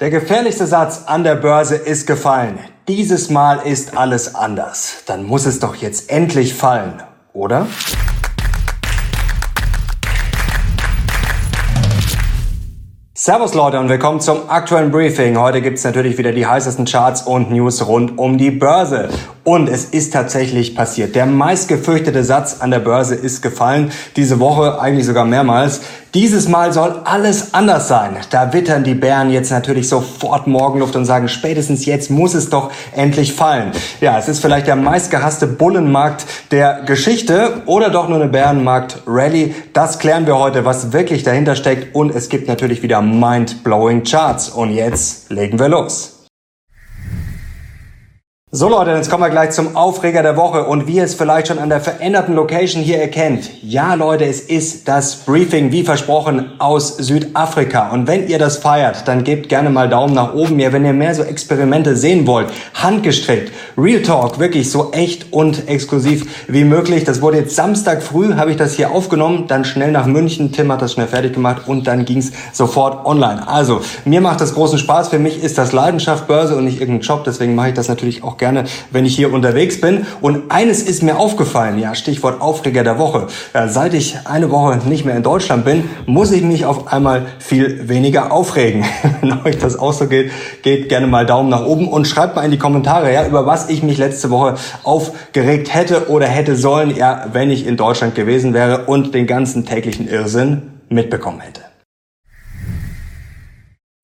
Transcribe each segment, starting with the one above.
Der gefährlichste Satz an der Börse ist gefallen. Dieses Mal ist alles anders. Dann muss es doch jetzt endlich fallen, oder? Servus Leute und willkommen zum aktuellen Briefing. Heute gibt's natürlich wieder die heißesten Charts und News rund um die Börse. Und es ist tatsächlich passiert. Der meistgefürchtete Satz an der Börse ist gefallen. Diese Woche eigentlich sogar mehrmals. Dieses Mal soll alles anders sein. Da wittern die Bären jetzt natürlich sofort Morgenluft und sagen, spätestens jetzt muss es doch endlich fallen. Ja, es ist vielleicht der meistgehasste Bullenmarkt der Geschichte oder doch nur eine Bärenmarkt-Rally. Das klären wir heute, was wirklich dahinter steckt. Und es gibt natürlich wieder mind-blowing Charts. Und jetzt legen wir los. So Leute, jetzt kommen wir gleich zum Aufreger der Woche und wie ihr es vielleicht schon an der veränderten Location hier erkennt. Ja Leute, es ist das Briefing, wie versprochen, aus Südafrika. Und wenn ihr das feiert, dann gebt gerne mal Daumen nach oben. Ja, wenn ihr mehr so Experimente sehen wollt, handgestrickt, Real Talk, wirklich so echt und exklusiv wie möglich. Das wurde jetzt Samstag früh, habe ich das hier aufgenommen, dann schnell nach München. Tim hat das schnell fertig gemacht und dann ging's sofort online. Also, mir macht das großen Spaß. Für mich ist das Leidenschaft Börse und nicht irgendein Job. Deswegen mache ich das natürlich auch gerne, wenn ich hier unterwegs bin. Und eines ist mir aufgefallen, ja, Stichwort Aufreger der Woche. Ja, seit ich eine Woche nicht mehr in Deutschland bin, muss ich mich auf einmal viel weniger aufregen. wenn euch das auch so geht, geht gerne mal Daumen nach oben und schreibt mal in die Kommentare, ja, über was ich mich letzte Woche aufgeregt hätte oder hätte sollen, ja, wenn ich in Deutschland gewesen wäre und den ganzen täglichen Irrsinn mitbekommen hätte.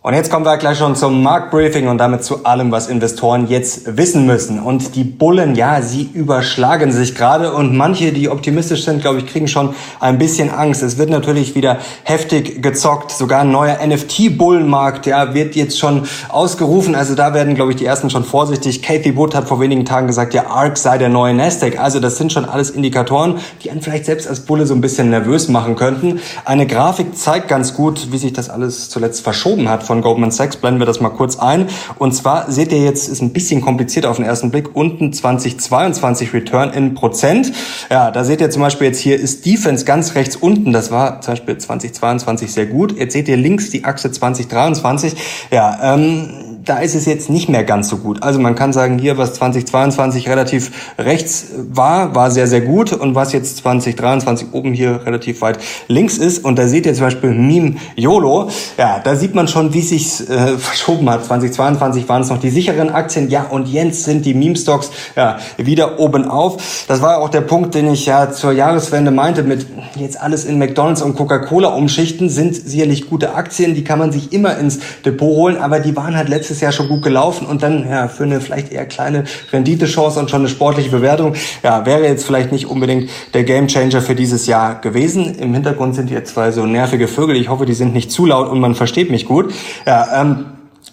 Und jetzt kommen wir gleich schon zum Marktbriefing und damit zu allem, was Investoren jetzt wissen müssen. Und die Bullen, ja, sie überschlagen sich gerade und manche, die optimistisch sind, glaube ich, kriegen schon ein bisschen Angst. Es wird natürlich wieder heftig gezockt. Sogar ein neuer NFT-Bullenmarkt, ja, wird jetzt schon ausgerufen. Also da werden, glaube ich, die ersten schon vorsichtig. Kathy Wood hat vor wenigen Tagen gesagt, ja, ARK sei der neue Nasdaq. Also das sind schon alles Indikatoren, die einen vielleicht selbst als Bulle so ein bisschen nervös machen könnten. Eine Grafik zeigt ganz gut, wie sich das alles zuletzt verschoben hat von von Goldman Sachs, blenden wir das mal kurz ein. Und zwar seht ihr jetzt, ist ein bisschen kompliziert auf den ersten Blick, unten 2022 Return in Prozent. Ja, da seht ihr zum Beispiel jetzt hier ist Defense ganz rechts unten. Das war zum Beispiel 2022 sehr gut. Jetzt seht ihr links die Achse 2023. Ja, ähm, da ist es jetzt nicht mehr ganz so gut. Also man kann sagen, hier, was 2022 relativ rechts war, war sehr, sehr gut. Und was jetzt 2023 oben hier relativ weit links ist, und da seht ihr zum Beispiel Meme YOLO, ja, da sieht man schon, wie sich äh, verschoben hat. 2022 waren es noch die sicheren Aktien, ja, und jetzt sind die Meme-Stocks ja, wieder oben auf. Das war auch der Punkt, den ich ja zur Jahreswende meinte, mit jetzt alles in McDonalds und Coca-Cola umschichten, sind sicherlich gute Aktien, die kann man sich immer ins Depot holen, aber die waren halt letztes letztes Jahr schon gut gelaufen und dann ja für eine vielleicht eher kleine Renditechance und schon eine sportliche Bewertung, ja, wäre jetzt vielleicht nicht unbedingt der Gamechanger für dieses Jahr gewesen. Im Hintergrund sind jetzt zwei so nervige Vögel. Ich hoffe, die sind nicht zu laut und man versteht mich gut. Ja, ähm,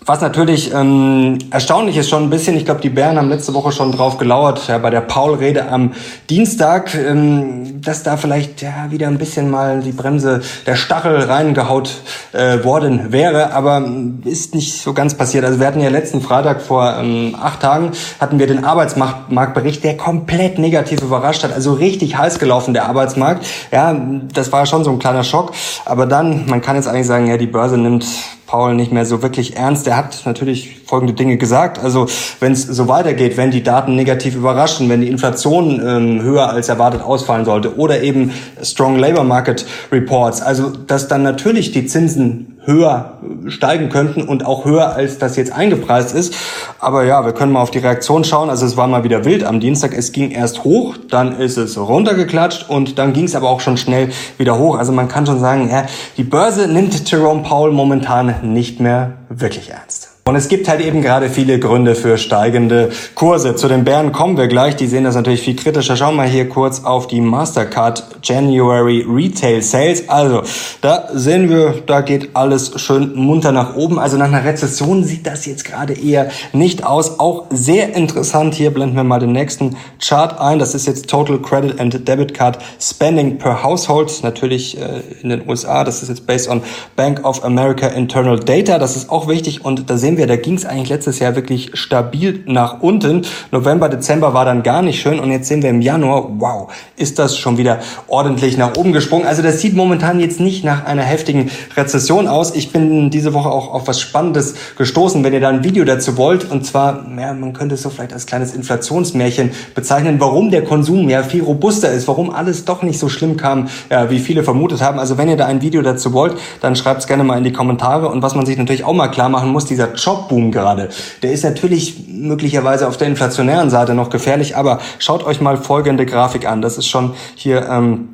was natürlich ähm, erstaunlich ist schon ein bisschen, ich glaube, die Bären haben letzte Woche schon drauf gelauert, ja, bei der Paul-Rede am Dienstag, ähm, dass da vielleicht ja wieder ein bisschen mal die Bremse, der Stachel reingehaut äh, worden wäre, aber ist nicht so ganz passiert. Also wir hatten ja letzten Freitag vor ähm, acht Tagen, hatten wir den Arbeitsmarktbericht, der komplett negativ überrascht hat, also richtig heiß gelaufen, der Arbeitsmarkt. Ja, das war schon so ein kleiner Schock, aber dann, man kann jetzt eigentlich sagen, ja, die Börse nimmt Paul nicht mehr so wirklich ernst. Er hat natürlich folgende Dinge gesagt. Also wenn es so weitergeht, wenn die Daten negativ überraschen, wenn die Inflation ähm, höher als erwartet ausfallen sollte oder eben Strong Labor Market Reports, also dass dann natürlich die Zinsen höher steigen könnten und auch höher als das jetzt eingepreist ist. Aber ja, wir können mal auf die Reaktion schauen. Also es war mal wieder wild am Dienstag. Es ging erst hoch, dann ist es runtergeklatscht und dann ging es aber auch schon schnell wieder hoch. Also man kann schon sagen, ja, die Börse nimmt Jerome Powell momentan nicht mehr wirklich ernst. Und es gibt halt eben gerade viele Gründe für steigende Kurse. Zu den Bären kommen wir gleich. Die sehen das natürlich viel kritischer. Schauen wir hier kurz auf die Mastercard January Retail Sales. Also, da sehen wir, da geht alles schön munter nach oben. Also nach einer Rezession sieht das jetzt gerade eher nicht aus. Auch sehr interessant. Hier blenden wir mal den nächsten Chart ein. Das ist jetzt Total Credit and Debit Card Spending per Household. Natürlich äh, in den USA. Das ist jetzt based on Bank of America Internal Data. Das ist auch wichtig. Und da sehen sehen wir, da ging es eigentlich letztes Jahr wirklich stabil nach unten. November, Dezember war dann gar nicht schön und jetzt sehen wir im Januar, wow, ist das schon wieder ordentlich nach oben gesprungen. Also das sieht momentan jetzt nicht nach einer heftigen Rezession aus. Ich bin diese Woche auch auf was Spannendes gestoßen, wenn ihr da ein Video dazu wollt. Und zwar, ja, man könnte es so vielleicht als kleines Inflationsmärchen bezeichnen, warum der Konsum ja viel robuster ist, warum alles doch nicht so schlimm kam, ja, wie viele vermutet haben. Also wenn ihr da ein Video dazu wollt, dann schreibt es gerne mal in die Kommentare. Und was man sich natürlich auch mal klar machen muss, dieser Jobboom gerade, der ist natürlich möglicherweise auf der inflationären Seite noch gefährlich, aber schaut euch mal folgende Grafik an. Das ist schon hier ähm,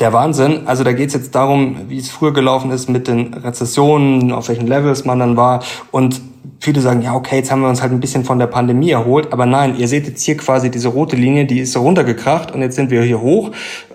der Wahnsinn. Also da geht es jetzt darum, wie es früher gelaufen ist mit den Rezessionen, auf welchen Levels man dann war. Und viele sagen, ja, okay, jetzt haben wir uns halt ein bisschen von der Pandemie erholt. Aber nein, ihr seht jetzt hier quasi diese rote Linie, die ist runtergekracht und jetzt sind wir hier hoch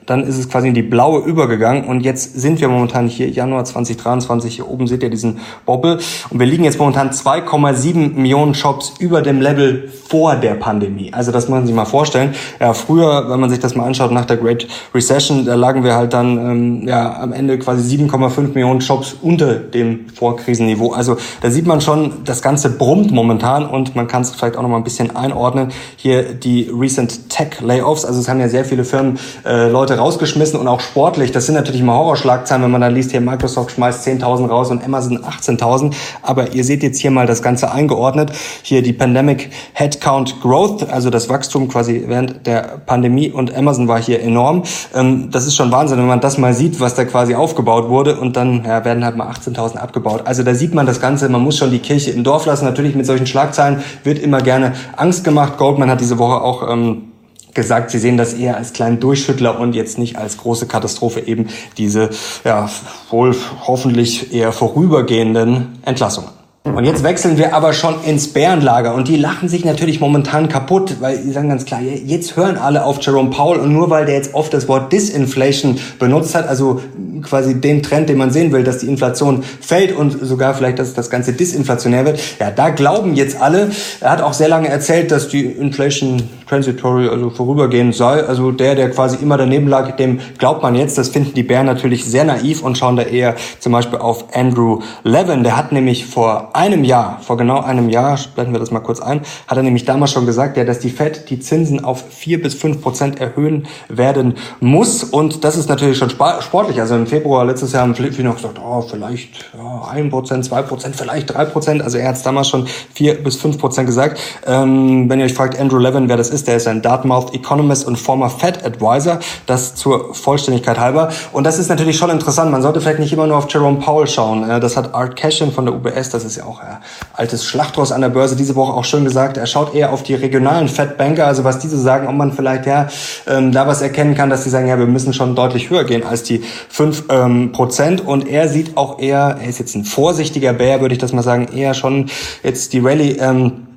dann ist es quasi in die blaue übergegangen und jetzt sind wir momentan hier Januar 2023, hier oben seht ihr diesen Bobbel und wir liegen jetzt momentan 2,7 Millionen Shops über dem Level vor der Pandemie. Also das muss man sich mal vorstellen. Ja, früher, wenn man sich das mal anschaut, nach der Great Recession, da lagen wir halt dann ähm, ja am Ende quasi 7,5 Millionen Shops unter dem Vorkrisenniveau. Also da sieht man schon, das Ganze brummt momentan und man kann es vielleicht auch noch mal ein bisschen einordnen. Hier die recent Tech Layoffs, also es haben ja sehr viele Firmen äh, Leute rausgeschmissen und auch sportlich. Das sind natürlich immer Horrorschlagzeilen, wenn man dann liest, hier Microsoft schmeißt 10.000 raus und Amazon 18.000. Aber ihr seht jetzt hier mal das Ganze eingeordnet. Hier die Pandemic Headcount Growth, also das Wachstum quasi während der Pandemie und Amazon war hier enorm. Ähm, das ist schon Wahnsinn, wenn man das mal sieht, was da quasi aufgebaut wurde und dann ja, werden halt mal 18.000 abgebaut. Also da sieht man das Ganze, man muss schon die Kirche im Dorf lassen. Natürlich mit solchen Schlagzeilen wird immer gerne Angst gemacht. Goldman hat diese Woche auch ähm, gesagt, sie sehen das eher als kleinen Durchschüttler und jetzt nicht als große Katastrophe eben diese ja wohl hoffentlich eher vorübergehenden Entlassungen. Und jetzt wechseln wir aber schon ins Bärenlager und die lachen sich natürlich momentan kaputt, weil sie sagen ganz klar, jetzt hören alle auf Jerome Powell und nur weil der jetzt oft das Wort Disinflation benutzt hat, also quasi den Trend, den man sehen will, dass die Inflation fällt und sogar vielleicht, dass das Ganze disinflationär wird, ja, da glauben jetzt alle. Er hat auch sehr lange erzählt, dass die Inflation transitory, also vorübergehend sei. Also der, der quasi immer daneben lag, dem glaubt man jetzt. Das finden die Bären natürlich sehr naiv und schauen da eher zum Beispiel auf Andrew Levin. Der hat nämlich vor einem Jahr, vor genau einem Jahr, blenden wir das mal kurz ein, hat er nämlich damals schon gesagt, ja, dass die Fed die Zinsen auf vier bis fünf Prozent erhöhen werden muss. Und das ist natürlich schon sportlich. Also im Februar letztes Jahr haben viele noch gesagt, oh, vielleicht ein Prozent, zwei Prozent, vielleicht drei Prozent. Also er hat damals schon vier bis fünf Prozent gesagt. Ähm, wenn ihr euch fragt, Andrew Levin, wer das ist, der ist ein Dartmouth Economist und former Fed Advisor. Das zur Vollständigkeit halber. Und das ist natürlich schon interessant. Man sollte vielleicht nicht immer nur auf Jerome Powell schauen. Das hat Art Cashin von der UBS, das ist ja auch ein altes Schlachtross an der Börse diese Woche auch schön gesagt. Er schaut eher auf die regionalen Fed Banker, also was diese sagen, ob man vielleicht ja ähm, da was erkennen kann, dass sie sagen, ja, wir müssen schon deutlich höher gehen als die fünf ähm, Prozent. Und er sieht auch eher, er ist jetzt ein vorsichtiger Bär, würde ich das mal sagen, eher schon jetzt die Rallye ähm,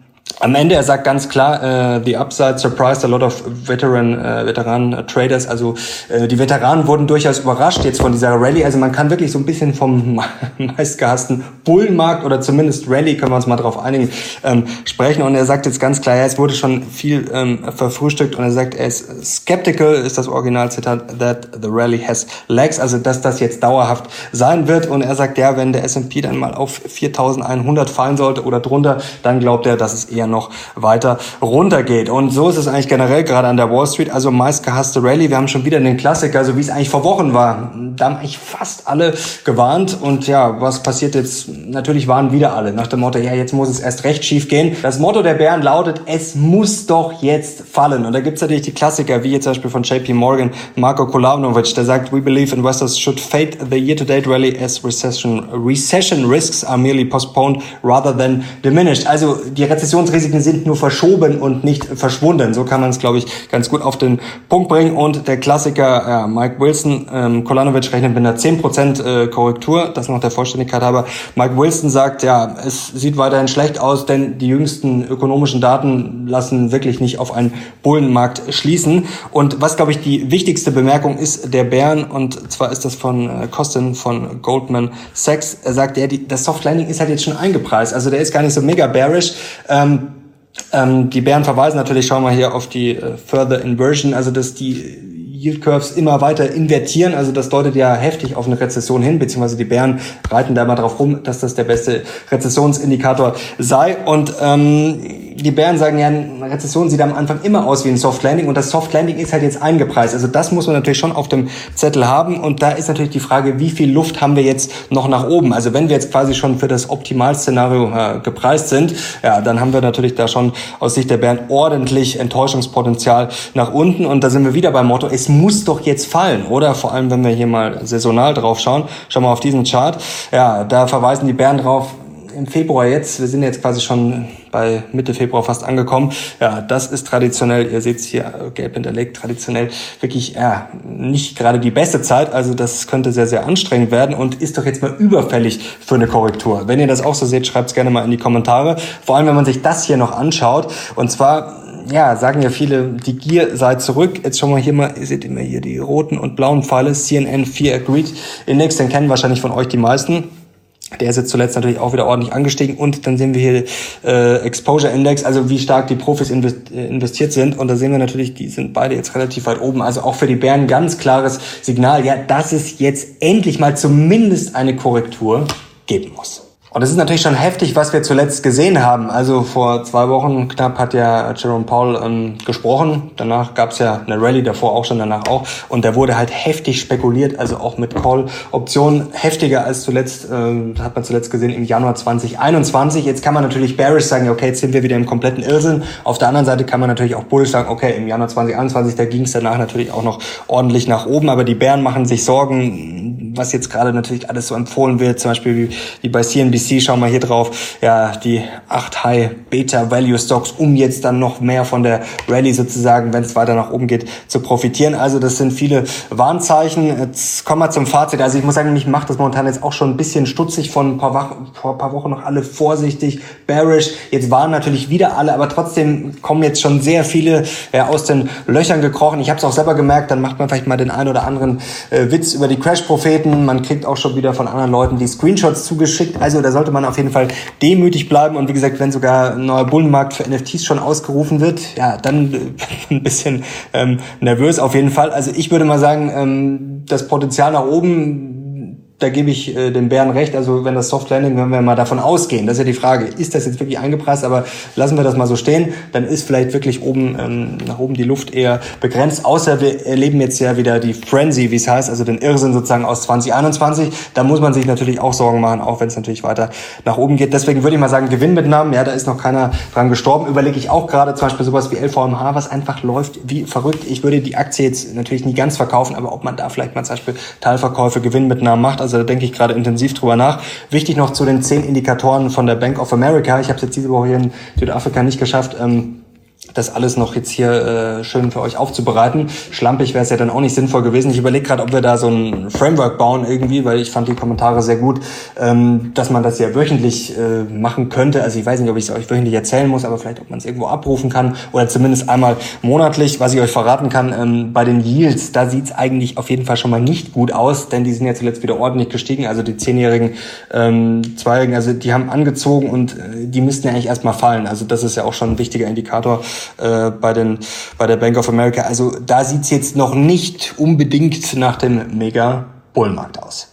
am Ende, er sagt ganz klar, äh, the upside surprised a lot of veteran, äh, Veteran Traders. Also äh, die Veteranen wurden durchaus überrascht jetzt von dieser Rallye. Also man kann wirklich so ein bisschen vom meistgehassten Bullenmarkt oder zumindest Rallye, können wir uns mal drauf einigen, ähm, sprechen. Und er sagt jetzt ganz klar, ja, es wurde schon viel ähm, verfrühstückt und er sagt, er ist skeptical, ist das Originalzitat, that the rally has legs, also dass das jetzt dauerhaft sein wird. Und er sagt, ja, wenn der S&P dann mal auf 4100 fallen sollte oder drunter, dann glaubt er, dass es eher noch weiter runtergeht. Und so ist es eigentlich generell gerade an der Wall Street. Also meistgehasste Rallye. Wir haben schon wieder den Klassiker, so wie es eigentlich vor Wochen war. Da haben eigentlich fast alle gewarnt. Und ja, was passiert jetzt? Natürlich waren wieder alle nach dem Motto, ja, jetzt muss es erst recht schief gehen. Das Motto der Bären lautet, es muss doch jetzt fallen. Und da gibt's natürlich die Klassiker, wie jetzt zum Beispiel von JP Morgan, Marco Kolanovic, der sagt, we believe investors should fade the year-to-date rally as recession, recession risks are merely postponed rather than diminished. Also die Rezessionsrisiken Risiken sind nur verschoben und nicht verschwunden. So kann man es, glaube ich, ganz gut auf den Punkt bringen. Und der Klassiker ja, Mike Wilson, ähm, Kolanovic rechnet mit einer 10% äh, Korrektur, das noch der Vollständigkeit aber. Mike Wilson sagt, ja, es sieht weiterhin schlecht aus, denn die jüngsten ökonomischen Daten lassen wirklich nicht auf einen Bullenmarkt schließen. Und was, glaube ich, die wichtigste Bemerkung ist der Bären, und zwar ist das von äh, Costin von Goldman Sachs. Er sagt, ja, die, das Soft Landing ist halt jetzt schon eingepreist. Also der ist gar nicht so mega bearish. Ähm, ähm, die Bären verweisen natürlich, schauen wir hier auf die äh, Further Inversion, also dass die Yield Curves immer weiter invertieren. Also das deutet ja heftig auf eine Rezession hin, beziehungsweise die Bären reiten da mal drauf rum, dass das der beste Rezessionsindikator sei. Und ähm, die Bären sagen ja, Rezession sieht am Anfang immer aus wie ein Soft Landing und das Soft Landing ist halt jetzt eingepreist. Also das muss man natürlich schon auf dem Zettel haben und da ist natürlich die Frage, wie viel Luft haben wir jetzt noch nach oben? Also wenn wir jetzt quasi schon für das Optimalszenario äh, gepreist sind, ja, dann haben wir natürlich da schon aus Sicht der Bären ordentlich Enttäuschungspotenzial nach unten und da sind wir wieder beim Motto, es muss doch jetzt fallen, oder? Vor allem, wenn wir hier mal saisonal drauf schauen. Schau mal auf diesen Chart. Ja, da verweisen die Bären drauf, im Februar jetzt, wir sind jetzt quasi schon bei Mitte Februar fast angekommen. Ja, das ist traditionell, ihr seht es hier gelb hinterlegt, traditionell wirklich ja, nicht gerade die beste Zeit. Also das könnte sehr, sehr anstrengend werden und ist doch jetzt mal überfällig für eine Korrektur. Wenn ihr das auch so seht, schreibt es gerne mal in die Kommentare. Vor allem, wenn man sich das hier noch anschaut. Und zwar ja, sagen ja viele, die Gier sei zurück. Jetzt schauen wir hier mal, ihr seht immer hier die roten und blauen Pfeile, CNN 4 Agreed Index, den kennen wahrscheinlich von euch die meisten. Der ist jetzt zuletzt natürlich auch wieder ordentlich angestiegen und dann sehen wir hier äh, Exposure Index, also wie stark die Profis investiert sind und da sehen wir natürlich, die sind beide jetzt relativ weit oben, also auch für die Bären ganz klares Signal, ja, dass es jetzt endlich mal zumindest eine Korrektur geben muss. Und es ist natürlich schon heftig, was wir zuletzt gesehen haben. Also vor zwei Wochen knapp hat ja Jerome Powell ähm, gesprochen. Danach gab es ja eine Rallye, davor auch schon, danach auch. Und da wurde halt heftig spekuliert, also auch mit Call-Optionen heftiger als zuletzt, äh, hat man zuletzt gesehen im Januar 2021. Jetzt kann man natürlich bearish sagen, okay, jetzt sind wir wieder im kompletten Irrsinn. Auf der anderen Seite kann man natürlich auch bullish sagen, okay, im Januar 2021, da ging es danach natürlich auch noch ordentlich nach oben. Aber die Bären machen sich Sorgen, was jetzt gerade natürlich alles so empfohlen wird, zum Beispiel wie, wie bei CNBC CNBC, schauen wir hier drauf, ja, die 8 High Beta Value Stocks, um jetzt dann noch mehr von der Rallye sozusagen, wenn es weiter nach oben geht, zu profitieren. Also das sind viele Warnzeichen. Jetzt kommen wir zum Fazit. Also ich muss sagen, mich macht das momentan jetzt auch schon ein bisschen stutzig von ein paar, Wochen, vor ein paar Wochen noch alle vorsichtig, bearish. Jetzt waren natürlich wieder alle, aber trotzdem kommen jetzt schon sehr viele ja, aus den Löchern gekrochen. Ich habe es auch selber gemerkt, dann macht man vielleicht mal den einen oder anderen äh, Witz über die Crash-Propheten. Man kriegt auch schon wieder von anderen Leuten die Screenshots zugeschickt. Also da sollte man auf jeden Fall demütig bleiben. Und wie gesagt, wenn sogar ein neuer Bullenmarkt für NFTs schon ausgerufen wird, ja, dann äh, ein bisschen ähm, nervös auf jeden Fall. Also ich würde mal sagen, ähm, das Potenzial nach oben da gebe ich äh, den Bären recht. Also wenn das Soft Landing, wenn wir mal davon ausgehen, das ist ja die Frage, ist das jetzt wirklich eingepreist, aber lassen wir das mal so stehen, dann ist vielleicht wirklich oben ähm, nach oben die Luft eher begrenzt. Außer wir erleben jetzt ja wieder die Frenzy, wie es heißt, also den Irrsinn sozusagen aus 2021. Da muss man sich natürlich auch Sorgen machen, auch wenn es natürlich weiter nach oben geht. Deswegen würde ich mal sagen, Gewinnmitnahmen, ja, da ist noch keiner dran gestorben. Überlege ich auch gerade zum Beispiel sowas wie LVMH, was einfach läuft wie verrückt. Ich würde die Aktie jetzt natürlich nie ganz verkaufen, aber ob man da vielleicht mal zum Beispiel Teilverkäufe, Gewinnmitnahmen macht, also da denke ich gerade intensiv drüber nach. Wichtig noch zu den zehn Indikatoren von der Bank of America. Ich habe es jetzt diese Woche hier in Südafrika nicht geschafft. Ähm, das alles noch jetzt hier äh, schön für euch aufzubereiten. Schlampig wäre es ja dann auch nicht sinnvoll gewesen. Ich überlege gerade, ob wir da so ein Framework bauen irgendwie, weil ich fand die Kommentare sehr gut, ähm, dass man das ja wöchentlich äh, machen könnte. Also ich weiß nicht, ob ich es euch wöchentlich erzählen muss, aber vielleicht, ob man es irgendwo abrufen kann oder zumindest einmal monatlich. Was ich euch verraten kann, ähm, bei den Yields, da sieht es eigentlich auf jeden Fall schon mal nicht gut aus, denn die sind ja zuletzt wieder ordentlich gestiegen. Also die zehnjährigen, ähm, zweijährigen, also die haben angezogen und äh, die müssten ja eigentlich erstmal fallen. Also das ist ja auch schon ein wichtiger Indikator äh, bei, den, bei der Bank of America. Also da sieht's jetzt noch nicht unbedingt nach dem Mega-Bullmarkt aus.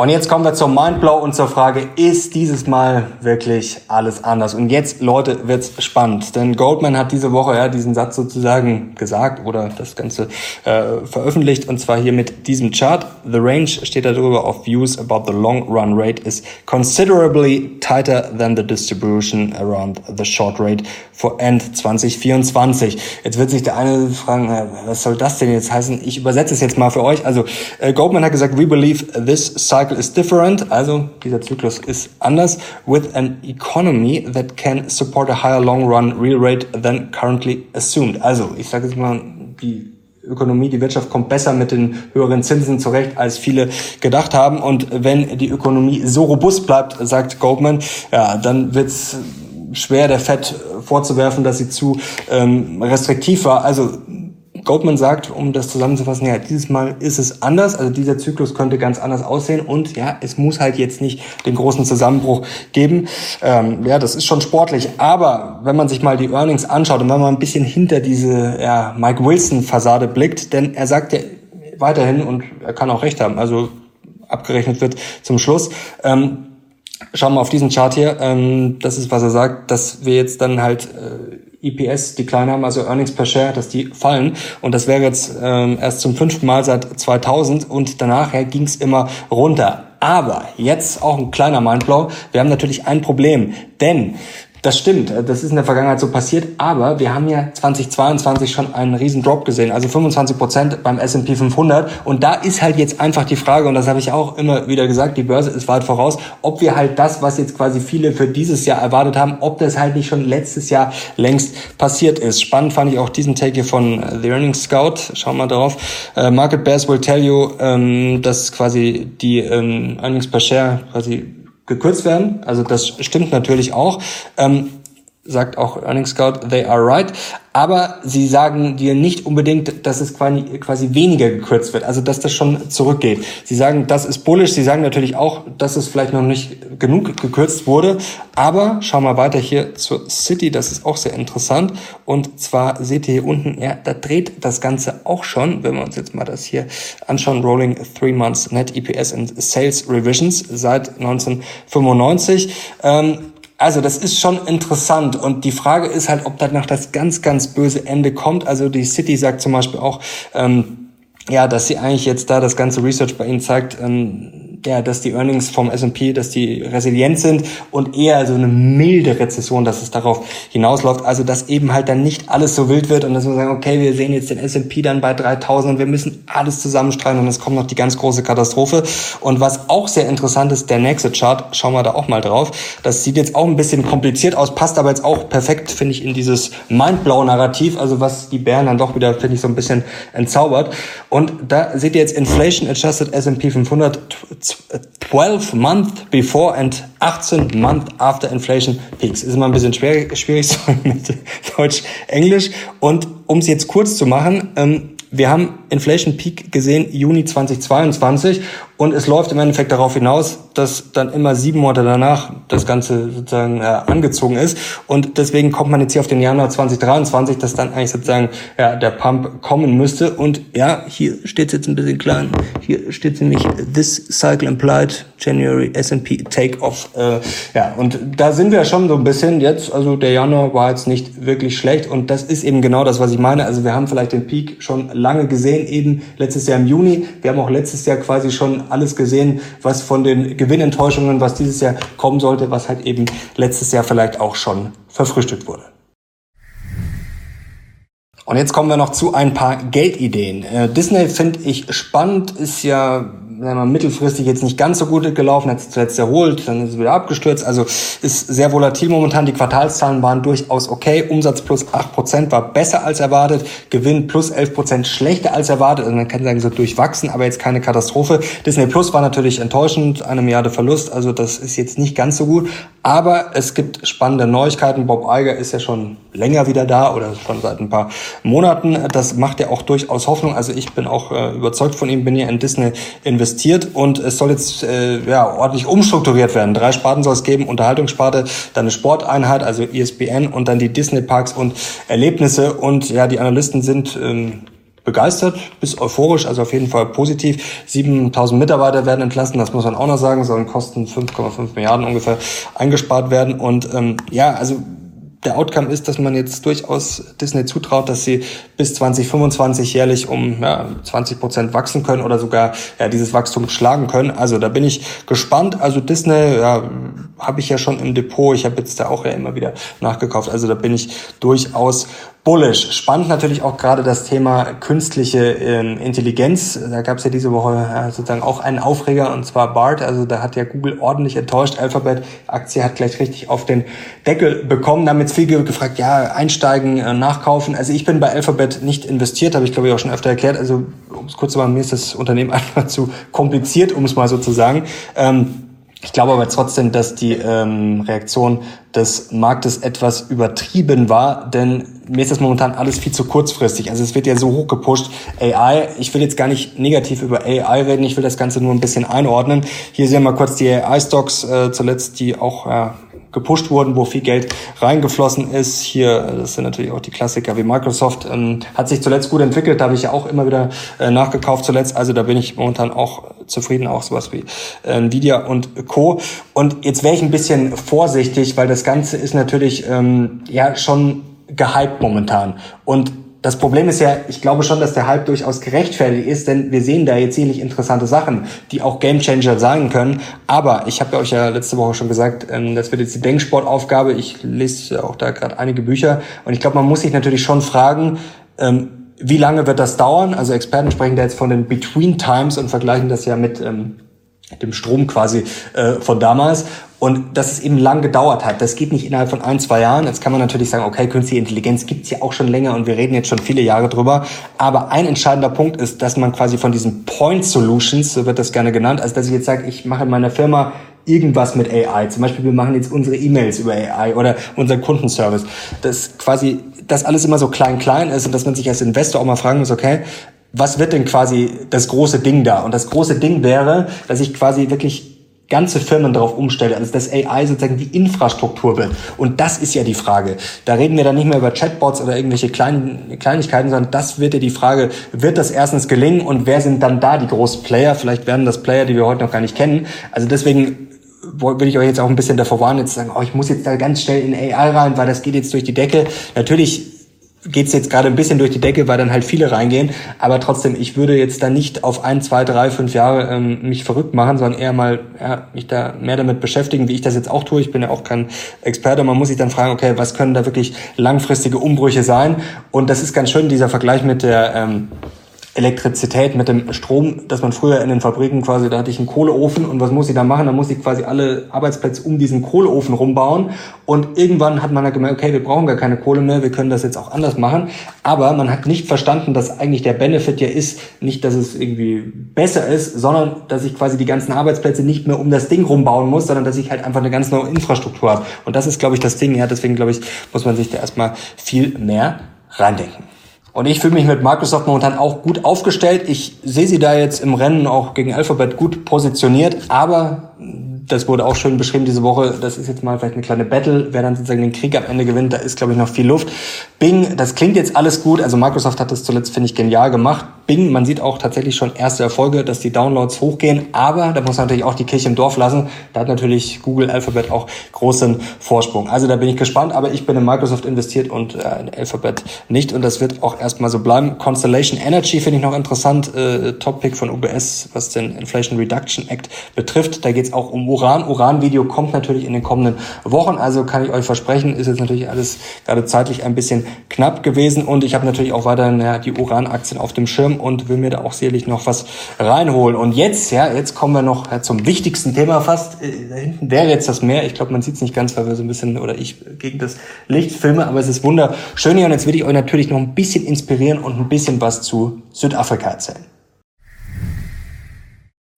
Und jetzt kommen wir zum Mindblow und zur Frage, ist dieses Mal wirklich alles anders? Und jetzt, Leute, wird's spannend. Denn Goldman hat diese Woche ja diesen Satz sozusagen gesagt oder das Ganze äh, veröffentlicht. Und zwar hier mit diesem Chart. The range steht darüber of views about the long run rate is considerably tighter than the distribution around the short rate for end 2024. Jetzt wird sich der eine fragen, was soll das denn jetzt heißen? Ich übersetze es jetzt mal für euch. Also äh, Goldman hat gesagt, we believe this cycle cycle is different, also dieser Zyklus ist anders, with an economy that can support a higher long run real rate than currently assumed. Also, ich sage jetzt mal, die Ökonomie, die Wirtschaft kommt besser mit den höheren Zinsen zurecht, als viele gedacht haben. Und wenn die Ökonomie so robust bleibt, sagt Goldman, ja, dann wird's schwer der Fed vorzuwerfen, dass sie zu ähm, restriktiv war. Also Goldman sagt, um das zusammenzufassen, ja, dieses Mal ist es anders, also dieser Zyklus könnte ganz anders aussehen. Und ja, es muss halt jetzt nicht den großen Zusammenbruch geben. Ähm, ja, das ist schon sportlich, aber wenn man sich mal die Earnings anschaut und wenn man ein bisschen hinter diese ja, Mike Wilson-Fassade blickt, denn er sagt ja weiterhin, und er kann auch recht haben, also abgerechnet wird zum Schluss, ähm, Schauen wir auf diesen Chart hier. Ähm, das ist, was er sagt, dass wir jetzt dann halt äh, EPS Decline haben, also Earnings per Share, dass die fallen. Und das wäre jetzt ähm, erst zum fünften Mal seit 2000 und danach ging es immer runter. Aber jetzt auch ein kleiner Mindblow. Wir haben natürlich ein Problem, denn das stimmt, das ist in der Vergangenheit so passiert, aber wir haben ja 2022 schon einen riesen Drop gesehen, also 25 Prozent beim S&P 500 und da ist halt jetzt einfach die Frage und das habe ich auch immer wieder gesagt, die Börse ist weit voraus, ob wir halt das, was jetzt quasi viele für dieses Jahr erwartet haben, ob das halt nicht schon letztes Jahr längst passiert ist. Spannend fand ich auch diesen Take hier von The Earnings Scout, schauen wir mal drauf. Uh, Market Bears will tell you, ähm, dass quasi die ähm, Earnings per Share quasi gekürzt werden. Also das stimmt natürlich auch. Ähm, sagt auch Earnings Scout, they are right. Aber sie sagen dir nicht unbedingt, dass es quasi, quasi weniger gekürzt wird, also dass das schon zurückgeht. Sie sagen, das ist bullish. Sie sagen natürlich auch, dass es vielleicht noch nicht genug gekürzt wurde. Aber schau mal weiter hier zur City, das ist auch sehr interessant. Und zwar seht ihr hier unten, ja, da dreht das Ganze auch schon, wenn wir uns jetzt mal das hier anschauen, Rolling Three Months Net EPS and Sales Revisions seit 1995. Ähm, also das ist schon interessant und die Frage ist halt, ob danach das ganz, ganz böse Ende kommt. Also die City sagt zum Beispiel auch, ähm, ja, dass sie eigentlich jetzt da das ganze Research bei ihnen zeigt, ähm, ja, dass die Earnings vom S&P, dass die resilient sind und eher so eine milde Rezession, dass es darauf hinausläuft. Also, dass eben halt dann nicht alles so wild wird und dass wir sagen, okay, wir sehen jetzt den S&P dann bei 3000 und wir müssen alles zusammenstreiten und es kommt noch die ganz große Katastrophe. Und was auch sehr interessant ist, der nächste Chart, schauen wir da auch mal drauf. Das sieht jetzt auch ein bisschen kompliziert aus, passt aber jetzt auch perfekt, finde ich, in dieses Mindblow-Narrativ, also was die Bären dann doch wieder, finde ich, so ein bisschen entzaubert. Und da seht ihr jetzt Inflation Adjusted S&P 500 12 month before and 18 month after inflation peaks. Ist immer ein bisschen schwer, schwierig so mit Deutsch-Englisch. Und um es jetzt kurz zu machen, ähm, wir haben Inflation Peak gesehen Juni 2022 und es läuft im Endeffekt darauf hinaus, dass dann immer sieben Monate danach das Ganze sozusagen äh, angezogen ist. Und deswegen kommt man jetzt hier auf den Januar 2023, dass dann eigentlich sozusagen ja, der Pump kommen müsste. Und ja, hier steht es jetzt ein bisschen klein. Hier steht nämlich This Cycle Implied January S&P Takeoff. Äh, ja, und da sind wir schon so ein bisschen jetzt. Also der Januar war jetzt nicht wirklich schlecht. Und das ist eben genau das, was ich meine. Also wir haben vielleicht den Peak schon lange gesehen, eben letztes Jahr im Juni. Wir haben auch letztes Jahr quasi schon alles gesehen, was von den Gewinnenttäuschungen, was dieses Jahr kommen sollte, was halt eben letztes Jahr vielleicht auch schon verfrühstückt wurde. Und jetzt kommen wir noch zu ein paar Geldideen. Äh, Disney finde ich spannend, ist ja wir mal, mittelfristig jetzt nicht ganz so gut gelaufen, hat sich zuletzt erholt, dann ist es wieder abgestürzt. Also ist sehr volatil momentan. Die Quartalszahlen waren durchaus okay. Umsatz plus 8% war besser als erwartet. Gewinn plus 11% schlechter als erwartet. Also man kann sagen, so durchwachsen, aber jetzt keine Katastrophe. Disney Plus war natürlich enttäuschend, eine Milliarde Verlust. Also das ist jetzt nicht ganz so gut. Aber es gibt spannende Neuigkeiten. Bob Iger ist ja schon länger wieder da oder schon seit ein paar Monaten. Das macht ja auch durchaus Hoffnung. Also ich bin auch äh, überzeugt von ihm, bin ja in Disney investiert und es soll jetzt äh, ja, ordentlich umstrukturiert werden. Drei Sparten soll es geben, Unterhaltungssparte, dann eine Sporteinheit, also ESPN und dann die Disney Parks und Erlebnisse. Und ja, die Analysten sind ähm, begeistert bis euphorisch, also auf jeden Fall positiv. 7000 Mitarbeiter werden entlassen, das muss man auch noch sagen, sollen Kosten 5,5 Milliarden ungefähr eingespart werden. Und ähm, ja, also der Outcome ist, dass man jetzt durchaus Disney zutraut, dass sie bis 2025 jährlich um ja, 20 Prozent wachsen können oder sogar ja, dieses Wachstum schlagen können. Also da bin ich gespannt. Also Disney ja, habe ich ja schon im Depot. Ich habe jetzt da auch ja immer wieder nachgekauft. Also da bin ich durchaus bullish. Spannend natürlich auch gerade das Thema künstliche ähm, Intelligenz. Da gab es ja diese Woche äh, sozusagen auch einen Aufreger und zwar BART. Also da hat ja Google ordentlich enttäuscht. Alphabet Aktie hat gleich richtig auf den Deckel bekommen. Damit viel gefragt, ja, einsteigen, äh, nachkaufen. Also ich bin bei Alphabet nicht investiert, habe ich glaube ich auch schon öfter erklärt. Also um es kurz zu machen, mir ist das Unternehmen einfach zu kompliziert, um es mal so zu sagen. Ähm, Ich glaube aber trotzdem, dass die ähm, Reaktion des Marktes etwas übertrieben war, denn mir ist das momentan alles viel zu kurzfristig. Also es wird ja so hoch gepusht. AI, ich will jetzt gar nicht negativ über AI reden, ich will das Ganze nur ein bisschen einordnen. Hier sehen wir mal kurz die AI-Stocks äh, zuletzt, die auch ja, gepusht wurden, wo viel Geld reingeflossen ist. Hier, das sind natürlich auch die Klassiker wie Microsoft, ähm, hat sich zuletzt gut entwickelt, da habe ich ja auch immer wieder äh, nachgekauft zuletzt. Also da bin ich momentan auch zufrieden, auch sowas wie äh, Nvidia und Co. Und jetzt wäre ich ein bisschen vorsichtig, weil das Ganze ist natürlich ähm, ja schon gehypt momentan. Und das Problem ist ja, ich glaube schon, dass der Hype durchaus gerechtfertigt ist, denn wir sehen da jetzt ziemlich interessante Sachen, die auch Gamechanger sein können. Aber ich habe euch ja letzte Woche schon gesagt, ähm, das wird jetzt die Denksportaufgabe. Ich lese auch da gerade einige Bücher und ich glaube, man muss sich natürlich schon fragen, ähm, wie lange wird das dauern? Also Experten sprechen da jetzt von den Between Times und vergleichen das ja mit ähm, dem Strom quasi äh, von damals. Und dass es eben lang gedauert hat, das geht nicht innerhalb von ein, zwei Jahren. Jetzt kann man natürlich sagen, okay, künstliche Intelligenz gibt's ja auch schon länger und wir reden jetzt schon viele Jahre drüber. Aber ein entscheidender Punkt ist, dass man quasi von diesen Point Solutions, so wird das gerne genannt, also dass ich jetzt sage, ich mache in meiner Firma irgendwas mit AI. Zum Beispiel, wir machen jetzt unsere E-Mails über AI oder unseren Kundenservice. Das quasi, das alles immer so klein, klein ist und dass man sich als Investor auch mal fragen muss, okay, was wird denn quasi das große Ding da? Und das große Ding wäre, dass ich quasi wirklich ganze Firmen darauf umstelle, also dass AI sozusagen die Infrastruktur wird. Und das ist ja die Frage. Da reden wir dann nicht mehr über Chatbots oder irgendwelche kleinen Kleinigkeiten, sondern das wird ja die Frage, wird das erstens gelingen und wer sind dann da die großen Player? Vielleicht werden das Player, die wir heute noch gar nicht kennen. Also deswegen würde ich euch jetzt auch ein bisschen davor warnen, jetzt zu sagen, oh, ich muss jetzt da ganz schnell in AI rein, weil das geht jetzt durch die Decke. Natürlich geht's jetzt gerade ein bisschen durch die Decke, weil dann halt viele reingehen. Aber trotzdem, ich würde jetzt da nicht auf ein, zwei, drei, fünf Jahre ähm, mich verrückt machen, sondern eher mal ja, mich da mehr damit beschäftigen, wie ich das jetzt auch tue. Ich bin ja auch kein Experte. Man muss sich dann fragen, okay, was können da wirklich langfristige Umbrüche sein? Und das ist ganz schön, dieser Vergleich mit der ähm, Elektrizität, mit dem Strom, dass man früher in den Fabriken quasi, da hatte ich einen Kohleofen und was muss ich da machen? Da muss ich quasi alle Arbeitsplätze um diesen Kohleofen rumbauen und irgendwann hat man halt gemerkt, okay, wir brauchen gar keine Kohle mehr, wir können das jetzt auch anders machen, aber man hat nicht verstanden, dass eigentlich der Benefit ja ist, nicht, dass es irgendwie besser ist, sondern dass ich quasi die ganzen Arbeitsplätze nicht mehr um das Ding rumbauen muss, sondern dass ich halt einfach eine ganz neue Infrastruktur habe. Und das ist, glaube ich, das Ding, ja, deswegen glaube ich, muss man sich da erstmal viel mehr reindenken. Und ich fühle mich mit Microsoft momentan auch gut aufgestellt. Ich sehe sie da jetzt im Rennen auch gegen Alphabet gut positioniert, aber das wurde auch schön beschrieben diese Woche. Das ist jetzt mal vielleicht eine kleine Battle, wer dann sozusagen den Krieg am Ende gewinnt. Da ist, glaube ich, noch viel Luft. Bing, das klingt jetzt alles gut. Also Microsoft hat das zuletzt, finde ich, genial gemacht. Bing, man sieht auch tatsächlich schon erste Erfolge, dass die Downloads hochgehen. Aber da muss man natürlich auch die Kirche im Dorf lassen. Da hat natürlich Google Alphabet auch großen Vorsprung. Also da bin ich gespannt. Aber ich bin in Microsoft investiert und äh, in Alphabet nicht. Und das wird auch erstmal so bleiben. Constellation Energy finde ich noch interessant. Äh, Top-Pick von UBS, was den Inflation Reduction Act betrifft. Da geht es auch um Uran. Uran-Video kommt natürlich in den kommenden Wochen, also kann ich euch versprechen, ist jetzt natürlich alles gerade zeitlich ein bisschen knapp gewesen und ich habe natürlich auch weiterhin ja, die Uran-Aktien auf dem Schirm und will mir da auch sicherlich noch was reinholen. Und jetzt, ja, jetzt kommen wir noch zum wichtigsten Thema fast. Äh, da hinten wäre jetzt das Meer. Ich glaube, man sieht es nicht ganz, weil wir so ein bisschen oder ich gegen das Licht filme, aber es ist wunderschön hier und jetzt will ich euch natürlich noch ein bisschen inspirieren und ein bisschen was zu Südafrika erzählen.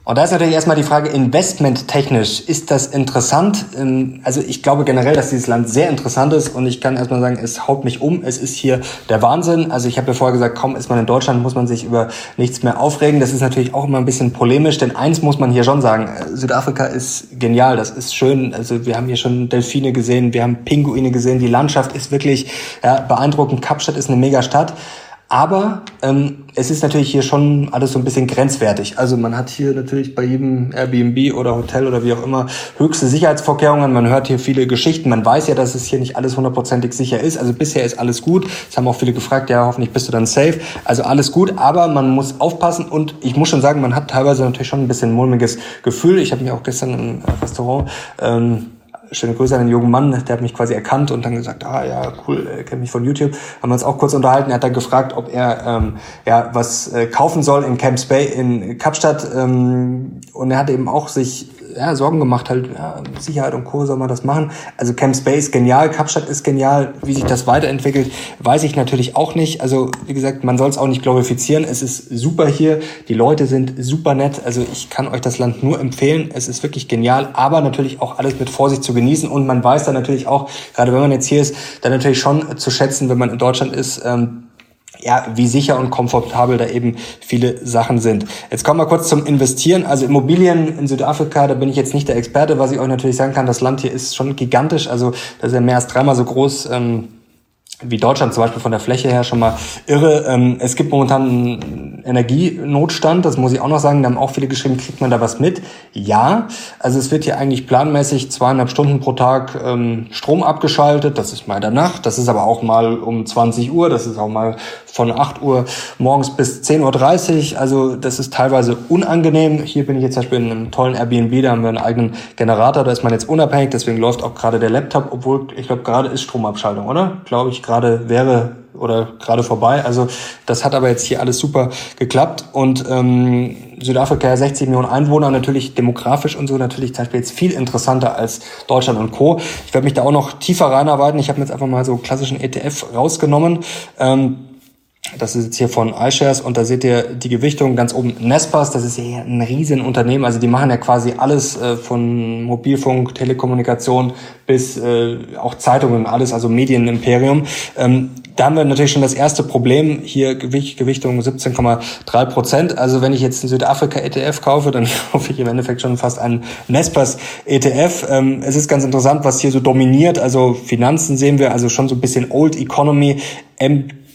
Und da ist natürlich erstmal die Frage, investmenttechnisch, ist das interessant? Ähm, also ich glaube generell, dass dieses Land sehr interessant ist und ich kann erstmal sagen, es haut mich um. Es ist hier der Wahnsinn. Also ich habe ja vorher gesagt, kaum ist man in Deutschland, muss man sich über nichts mehr aufregen. Das ist natürlich auch immer ein bisschen polemisch, denn eins muss man hier schon sagen, Südafrika ist genial, das ist schön. Also wir haben hier schon Delfine gesehen, wir haben Pinguine gesehen, die Landschaft ist wirklich ja, beeindruckend. Kapstadt ist eine Megastadt. Aber ähm, es ist natürlich hier schon alles so ein bisschen grenzwertig. Also man hat hier natürlich bei jedem Airbnb oder Hotel oder wie auch immer höchste Sicherheitsvorkehrungen. Man hört hier viele Geschichten. Man weiß ja, dass es hier nicht alles hundertprozentig sicher ist. Also bisher ist alles gut. Es haben auch viele gefragt, ja, hoffentlich bist du dann safe. Also alles gut, aber man muss aufpassen und ich muss schon sagen, man hat teilweise natürlich schon ein bisschen mulmiges Gefühl. Ich habe mich auch gestern im Restaurant ähm, schöne Grüße an den jungen Mann, der hat mich quasi erkannt und dann gesagt, ah ja, cool, er kennt mich von YouTube. Haben wir uns auch kurz unterhalten. Er hat dann gefragt, ob er ähm, ja was äh, kaufen soll in Camps Bay in Kapstadt. Ähm, und er hat eben auch sich ja, Sorgen gemacht, halt ja, Sicherheit und Co. soll man das machen. Also Camp Space genial, Kapstadt ist genial. Wie sich das weiterentwickelt, weiß ich natürlich auch nicht. Also wie gesagt, man soll es auch nicht glorifizieren. Es ist super hier, die Leute sind super nett. Also ich kann euch das Land nur empfehlen. Es ist wirklich genial, aber natürlich auch alles mit Vorsicht zu genießen. Und man weiß dann natürlich auch, gerade wenn man jetzt hier ist, dann natürlich schon zu schätzen, wenn man in Deutschland ist. Ähm, ja, wie sicher und komfortabel da eben viele Sachen sind. Jetzt kommen wir kurz zum Investieren. Also Immobilien in Südafrika, da bin ich jetzt nicht der Experte. Was ich euch natürlich sagen kann, das Land hier ist schon gigantisch. Also das ist ja mehr als dreimal so groß. Ähm, wie Deutschland zum Beispiel von der Fläche her schon mal irre. Ähm, es gibt momentan einen Energienotstand, das muss ich auch noch sagen. Da haben auch viele geschrieben, kriegt man da was mit? Ja, also es wird hier eigentlich planmäßig zweieinhalb Stunden pro Tag ähm, Strom abgeschaltet. Das ist mal Nacht, das ist aber auch mal um 20 Uhr, das ist auch mal von 8 Uhr morgens bis 10.30 Uhr. Also das ist teilweise unangenehm. Hier bin ich jetzt zum Beispiel in einem tollen Airbnb, da haben wir einen eigenen Generator, da ist man jetzt unabhängig, deswegen läuft auch gerade der Laptop, obwohl ich glaube gerade ist Stromabschaltung, oder? Glaube ich gerade wäre oder gerade vorbei. Also das hat aber jetzt hier alles super geklappt und ähm, Südafrika 60 Millionen Einwohner, natürlich demografisch und so natürlich zum Beispiel jetzt viel interessanter als Deutschland und Co. Ich werde mich da auch noch tiefer reinarbeiten. Ich habe mir jetzt einfach mal so klassischen ETF rausgenommen. Ähm, das ist jetzt hier von iShares und da seht ihr die Gewichtung ganz oben. Nespas, das ist ja ein Riesenunternehmen. Also die machen ja quasi alles äh, von Mobilfunk, Telekommunikation bis äh, auch Zeitungen, alles, also Medienimperium. Ähm, da haben wir natürlich schon das erste Problem. Hier Gewicht, Gewichtung 17,3 Prozent. Also wenn ich jetzt einen Südafrika ETF kaufe, dann kaufe ich im Endeffekt schon fast einen Nespas ETF. Ähm, es ist ganz interessant, was hier so dominiert. Also Finanzen sehen wir, also schon so ein bisschen Old Economy.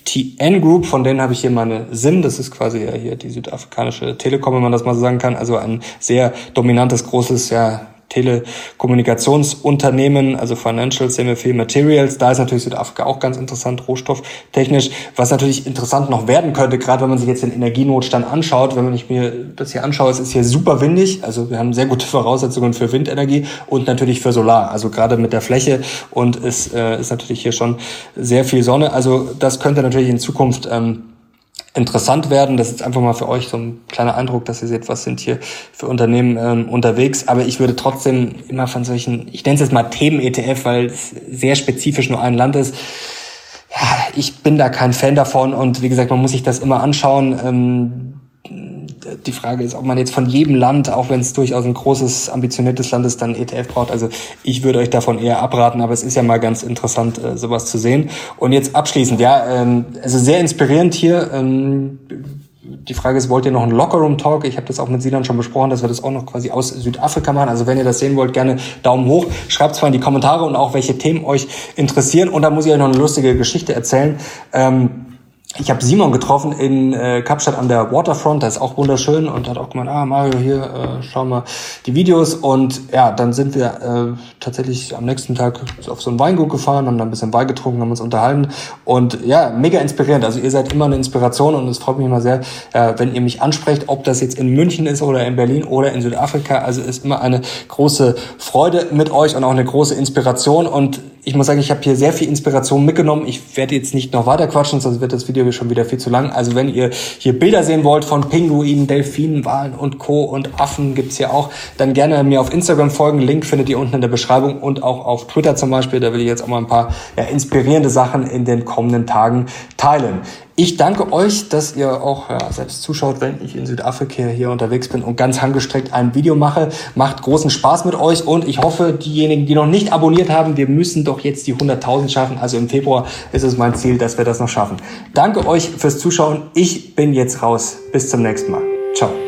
TN Group, von denen habe ich hier meine SIM, das ist quasi ja hier die südafrikanische Telekom, wenn man das mal so sagen kann, also ein sehr dominantes, großes, ja, Telekommunikationsunternehmen, also Financial Semi Materials. Da ist natürlich Südafrika auch ganz interessant, rohstofftechnisch. Was natürlich interessant noch werden könnte, gerade wenn man sich jetzt den Energienotstand anschaut, wenn man ich mir das hier anschaue, es ist hier super windig. Also wir haben sehr gute Voraussetzungen für Windenergie und natürlich für Solar. Also gerade mit der Fläche und es äh, ist natürlich hier schon sehr viel Sonne. Also das könnte natürlich in Zukunft ähm, interessant werden. Das ist einfach mal für euch so ein kleiner Eindruck, dass ihr seht, was sind hier für Unternehmen ähm, unterwegs. Aber ich würde trotzdem immer von solchen, ich nenne es jetzt mal Themen-ETF, weil es sehr spezifisch nur ein Land ist. Ja, ich bin da kein Fan davon und wie gesagt, man muss sich das immer anschauen. Ähm, die Frage ist, ob man jetzt von jedem Land, auch wenn es durchaus ein großes, ambitioniertes Land ist, dann ETF braucht. Also ich würde euch davon eher abraten, aber es ist ja mal ganz interessant, äh, sowas zu sehen. Und jetzt abschließend, ja, ähm, also sehr inspirierend hier. Ähm, die Frage ist, wollt ihr noch einen Lockerroom-Talk? Ich habe das auch mit Sinan schon besprochen, dass wir das auch noch quasi aus Südafrika machen. Also wenn ihr das sehen wollt, gerne Daumen hoch. Schreibt zwar in die Kommentare und auch, welche Themen euch interessieren. Und da muss ich euch noch eine lustige Geschichte erzählen. Ähm, ich habe Simon getroffen in äh, Kapstadt an der Waterfront, das ist auch wunderschön und hat auch gemeint, ah Mario, hier, äh, schau mal die Videos. Und ja, dann sind wir äh, tatsächlich am nächsten Tag auf so ein Weingut gefahren, haben dann ein bisschen Wein getrunken, haben uns unterhalten. Und ja, mega inspirierend, also ihr seid immer eine Inspiration und es freut mich immer sehr, äh, wenn ihr mich ansprecht, ob das jetzt in München ist oder in Berlin oder in Südafrika, also ist immer eine große Freude mit euch und auch eine große Inspiration. Und ich muss sagen, ich habe hier sehr viel Inspiration mitgenommen. Ich werde jetzt nicht noch weiter quatschen, sonst wird das Video schon wieder viel zu lang. Also wenn ihr hier Bilder sehen wollt von Pinguinen, Delfinen, Walen und Co. und Affen gibt's hier auch, dann gerne mir auf Instagram folgen. Link findet ihr unten in der Beschreibung und auch auf Twitter zum Beispiel. Da will ich jetzt auch mal ein paar ja, inspirierende Sachen in den kommenden Tagen teilen. Ich danke euch, dass ihr auch ja, selbst zuschaut, wenn ich in Südafrika hier unterwegs bin und ganz handgestreckt ein Video mache. Macht großen Spaß mit euch und ich hoffe, diejenigen, die noch nicht abonniert haben, wir müssen doch jetzt die 100.000 schaffen. Also im Februar ist es mein Ziel, dass wir das noch schaffen. Danke euch fürs Zuschauen. Ich bin jetzt raus. Bis zum nächsten Mal. Ciao.